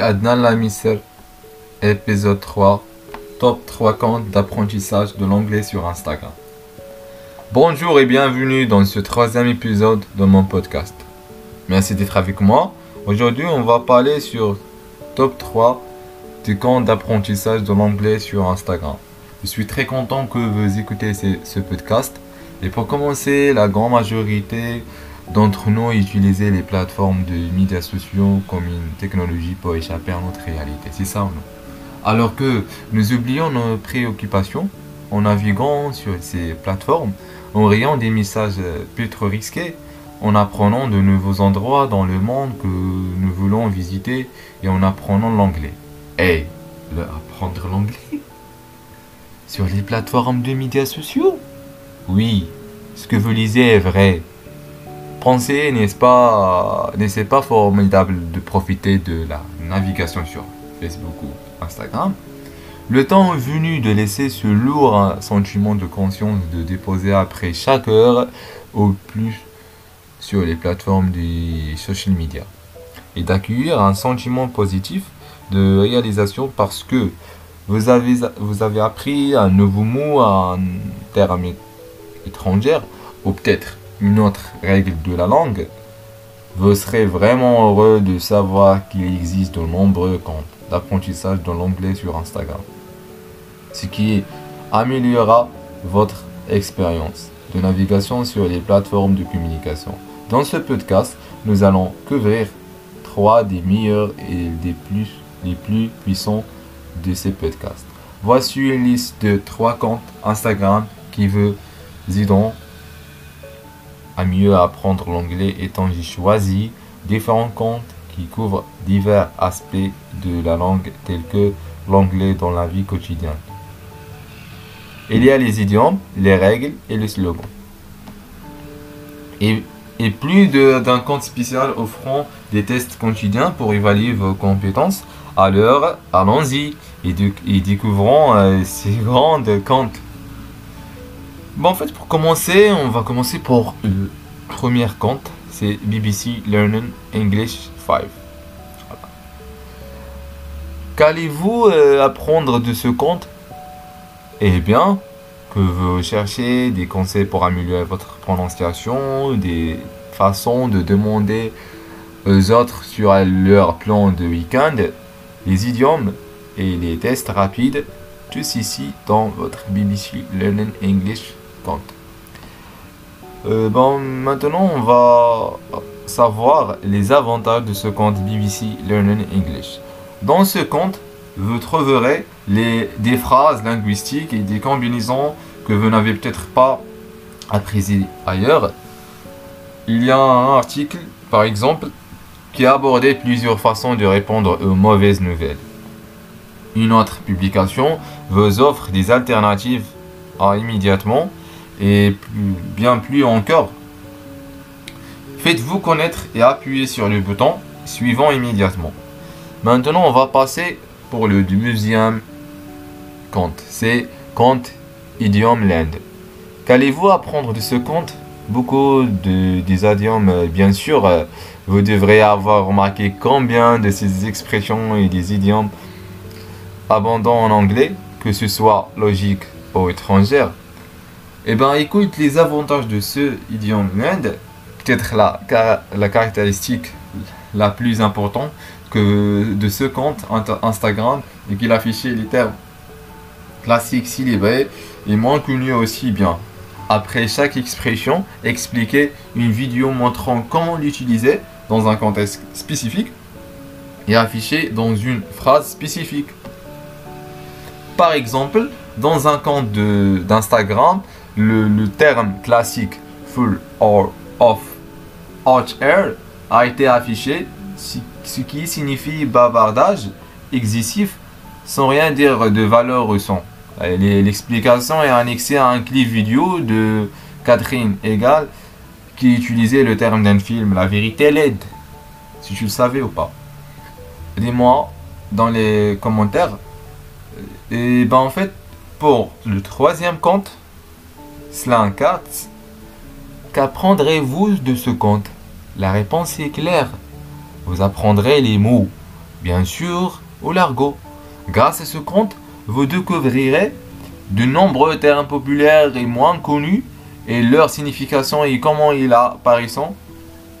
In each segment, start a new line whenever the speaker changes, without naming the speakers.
Adnan Lamisser, épisode 3, top 3 comptes d'apprentissage de l'anglais sur Instagram. Bonjour et bienvenue dans ce troisième épisode de mon podcast. Merci d'être avec moi. Aujourd'hui, on va parler sur top 3 des comptes d'apprentissage de l'anglais sur Instagram. Je suis très content que vous écoutez ce, podcast. Et pour commencer, la grande majorité d'entre nous utilisaient les plateformes de médias sociaux comme une technologie pour échapper à notre réalité. C'est ça ou non? Alors que nous oublions nos préoccupations en naviguant sur ces plateformes, en riant des messages plus trop risqués, en apprenant de nouveaux endroits dans le monde que nous voulons visiter et en apprenant l'anglais. Hey, le apprendre l'anglais? Sur les plateformes de médias sociaux? Oui, ce que vous lisez est vrai. Pensez, n'est-ce pas, n'est-ce pas formidable de profiter de la navigation sur Facebook ou Instagram? Le temps est venu de laisser ce lourd sentiment de conscience de déposer après chaque heure au plus sur les plateformes des social media et d'accueillir un sentiment positif de réalisation parce que vous avez, appris un nouveau mot, un terme étranger ou peut-être une autre règle de la langue, vous serez vraiment heureux de savoir qu'il existe de nombreux comptes d'apprentissage de l'anglais sur Instagram. Ce qui améliorera votre expérience de navigation sur les plateformes de communication. Dans ce podcast, nous allons couvrir trois des meilleurs et des plus, les plus puissants de ces podcasts. Voici une liste de trois comptes Instagram qui vous aideront à mieux apprendre l'anglais étant j'ai choisi différents comptes qui couvrent divers aspects de la langue tels que l'anglais dans la vie quotidienne. Il y a les idiomes, les règles et les slogans. Et, et plus d'un compte spécial offrant des tests quotidiens pour évaluer vos compétences. Alors, allons-y et, et découvrons euh, ces grandes comptes Bon, en fait, pour commencer, on va commencer pour le premier compte. C'est BBC Learning English 5. Qu'allez-vous euh, apprendre de ce compte Eh bien, que vous cherchez des conseils pour améliorer votre prononciation, des façons de demander aux autres sur leur plan de week-end, les idiomes et les tests rapides, tous ici dans votre BBC Learning English euh, bon, maintenant, on va savoir les avantages de ce compte BBC Learning English. Dans ce compte, vous trouverez des phrases linguistiques et des combinaisons que vous n'avez peut-être pas apprises ailleurs. Il y a un article, par exemple, qui a abordé plusieurs façons de répondre aux mauvaises nouvelles. Une autre publication vous offre des alternatives à immédiatement et bien plus encore. Faites-vous connaître et appuyez sur le bouton suivant immédiatement. Maintenant, on va passer pour le deuxième compte. C'est compte Idiom Land. Qu'allez-vous apprendre de ce compte? Beaucoup de, des idiomes, bien sûr. Euh, vous devrez avoir remarqué combien de ces expressions et des idiomes abondants en anglais, que ce soit logique ou étrangère. Eh ben, écoute, les avantages de ce idiome land, peut-être la, caractéristique la plus importante que de ce compte Instagram et qu'il affichait les termes classiques syllabés et moins connu aussi bien. Après chaque expression, expliquer une vidéo montrant comment l'utiliser dans un contexte spécifique et affiché dans une phrase spécifique. Par exemple, dans un compte d'Instagram, le, terme classique full or of hot air a été affiché, ce qui signifie bavardage excessif sans rien dire de valeur au son. L'explication est annexée à un clip vidéo de Catherine Egal qui utilisait le terme d'un film La vérité laide, si tu le savais ou pas. Dis-moi dans les commentaires. Et ben en fait, pour le troisième compte, Slankat, qu'apprendrez-vous de ce conte? La réponse est claire. Vous apprendrez les mots bien sûr, au l'argot. Grâce à ce compte, vous découvrirez de nombreux termes populaires et moins connus et leur signification et comment ils apparaissent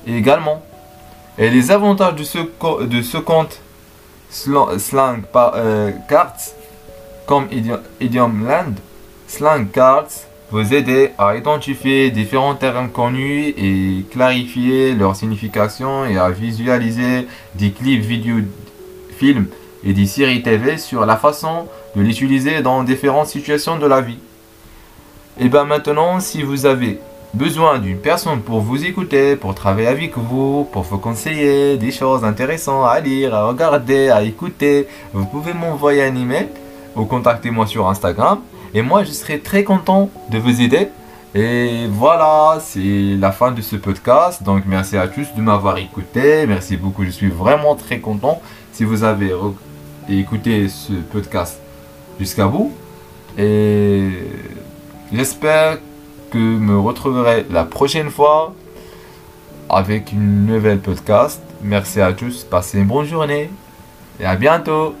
également. Et les avantages de ce, de ce compte slang par, euh, cards comme idiom, land, slang cards vous aider à identifier différents termes connus et clarifier leur signification et à visualiser des clips vidéo films et des séries TV sur la façon de l'utiliser dans différentes situations de la vie. Et bien maintenant, si vous avez besoin d'une personne pour vous écouter, pour travailler avec vous, pour vous conseiller des choses intéressantes à lire, à regarder, à écouter, vous pouvez m'envoyer un email ou contacter moi sur Instagram. Et moi, je serai très content de vous aider. Et voilà, c'est la fin de ce podcast. Donc merci à tous de m'avoir écouté. Merci beaucoup, je suis vraiment très content si vous avez écouté ce podcast jusqu'à bout. Et j'espère que me retrouverai la prochaine fois avec une nouvelle podcast. Merci à tous, passez une bonne journée et à bientôt.